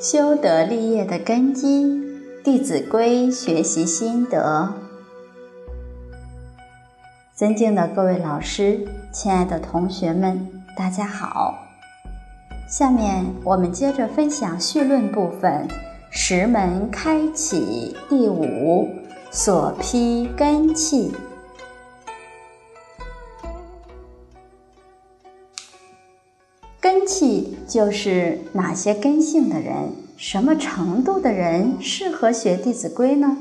修德立业的根基，《弟子规》学习心得。尊敬的各位老师，亲爱的同学们，大家好。下面我们接着分享绪论部分，石门开启第五，所披根器。气就是哪些根性的人，什么程度的人适合学《弟子规》呢？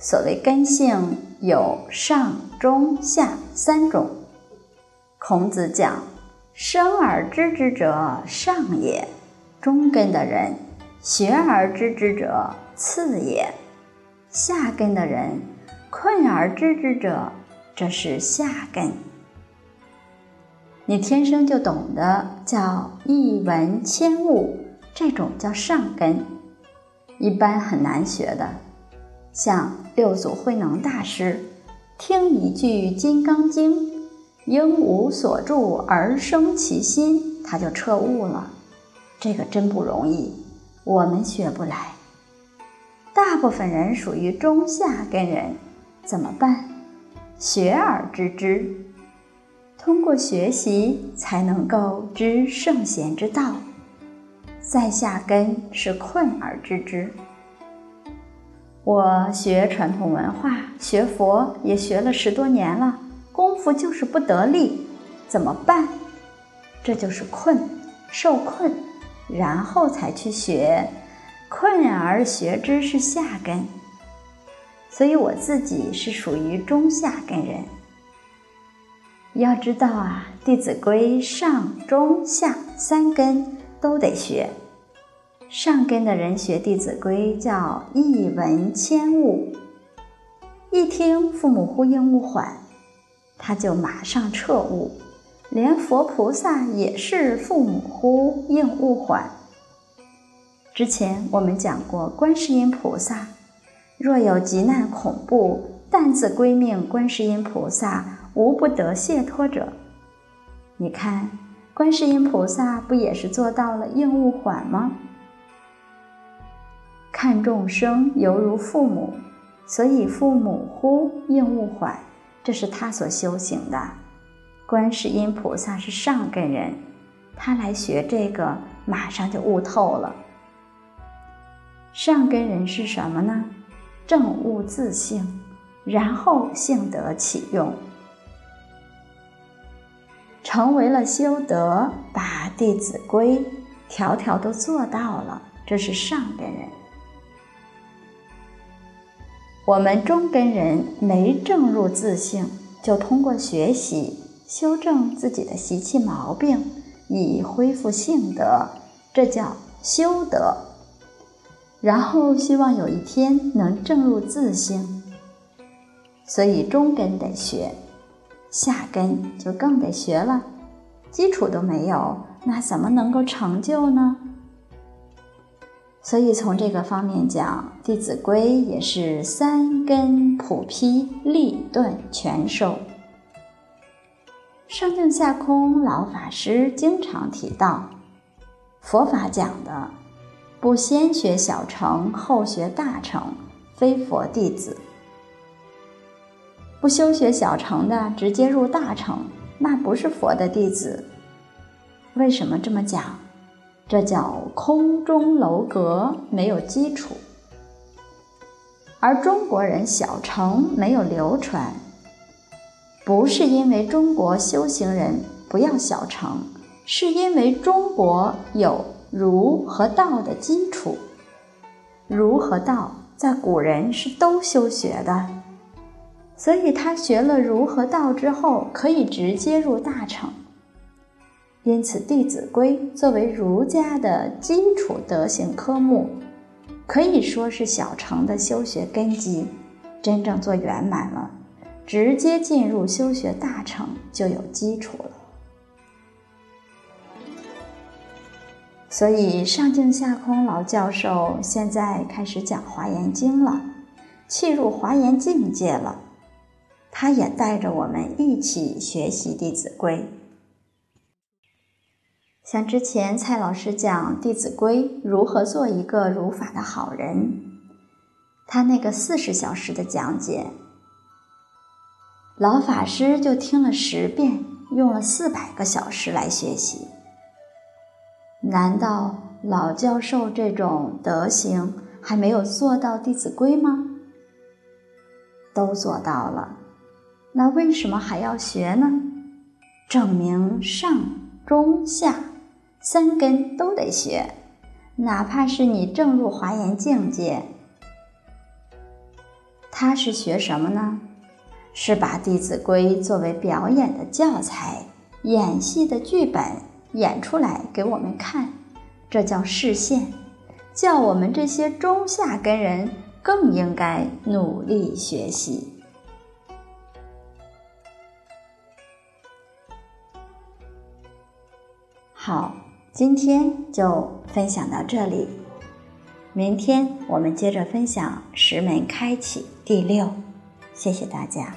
所谓根性有上、中、下三种。孔子讲：“生而知之者上也，中根的人；学而知之者次也，下根的人；困而知之者，这是下根。”你天生就懂得叫一闻千悟，这种叫上根，一般很难学的。像六祖慧能大师，听一句《金刚经》，应无所住而生其心，他就彻悟了。这个真不容易，我们学不来。大部分人属于中下根人，怎么办？学而知之。通过学习才能够知圣贤之道，在下根是困而知之。我学传统文化，学佛也学了十多年了，功夫就是不得力，怎么办？这就是困，受困，然后才去学，困而学之是下根，所以我自己是属于中下根人。要知道啊，《弟子规》上、中、下三根都得学。上根的人学《弟子规》叫一闻千悟，一听父母呼应勿缓，他就马上彻悟。连佛菩萨也是父母呼应勿缓。之前我们讲过，观世音菩萨若有急难恐怖，但自归命观世音菩萨。无不得解脱者。你看，观世音菩萨不也是做到了应物缓吗？看众生犹如父母，所以父母呼应物缓，这是他所修行的。观世音菩萨是上根人，他来学这个，马上就悟透了。上根人是什么呢？正悟自性，然后性德启用。成为了修德，把《弟子规》条条都做到了，这是上根人。我们中根人没正入自性，就通过学习修正自己的习气毛病，以恢复性德，这叫修德。然后希望有一天能正入自性，所以中根得学。下根就更得学了，基础都没有，那怎么能够成就呢？所以从这个方面讲，《弟子规》也是三根普披，立顿全收。上净下空老法师经常提到，佛法讲的不先学小乘，后学大乘，非佛弟子。不修学小乘的，直接入大乘，那不是佛的弟子。为什么这么讲？这叫空中楼阁，没有基础。而中国人小乘没有流传，不是因为中国修行人不要小乘，是因为中国有儒和道的基础。儒和道在古人是都修学的。所以他学了儒和道之后，可以直接入大乘。因此，《弟子规》作为儒家的基础德行科目，可以说是小乘的修学根基。真正做圆满了，直接进入修学大乘就有基础了。所以，上净下空老教授现在开始讲《华严经》了，契入华严境界了。他也带着我们一起学习《弟子规》。像之前蔡老师讲《弟子规》如何做一个如法的好人，他那个四十小时的讲解，老法师就听了十遍，用了四百个小时来学习。难道老教授这种德行还没有做到《弟子规》吗？都做到了，那为什么还要学呢？证明上中下。三根都得学，哪怕是你正入华严境界，他是学什么呢？是把《弟子规》作为表演的教材、演戏的剧本演出来给我们看，这叫示现，叫我们这些中下根人更应该努力学习。好。今天就分享到这里，明天我们接着分享石门开启第六，谢谢大家。